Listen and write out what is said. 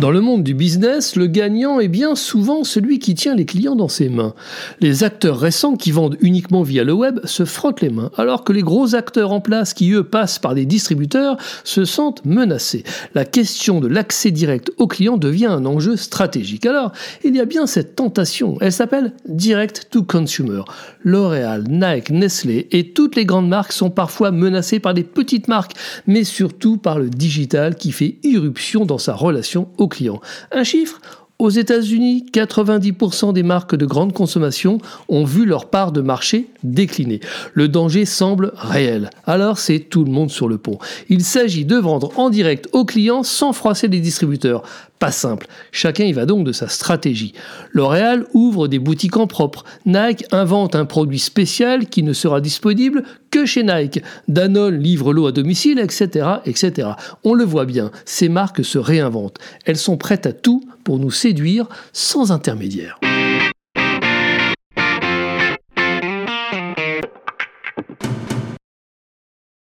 Dans le monde du business, le gagnant est bien souvent celui qui tient les clients dans ses mains. Les acteurs récents qui vendent uniquement via le web se frottent les mains, alors que les gros acteurs en place qui, eux, passent par des distributeurs se sentent menacés. La question de l'accès direct aux clients devient un enjeu stratégique. Alors, il y a bien cette tentation. Elle s'appelle Direct to Consumer. L'Oréal, Nike, Nestlé et toutes les grandes marques sont parfois menacées par des petites marques, mais surtout par le digital qui fait irruption dans sa relation aux clients. Un chiffre aux États-Unis, 90% des marques de grande consommation ont vu leur part de marché décliner. Le danger semble réel. Alors c'est tout le monde sur le pont. Il s'agit de vendre en direct aux clients sans froisser les distributeurs. Pas simple. Chacun y va donc de sa stratégie. L'Oréal ouvre des boutiques en propre. Nike invente un produit spécial qui ne sera disponible que chez Nike. Danone livre l'eau à domicile, etc., etc. On le voit bien, ces marques se réinventent. Elles sont prêtes à tout pour nous séduire sans intermédiaire.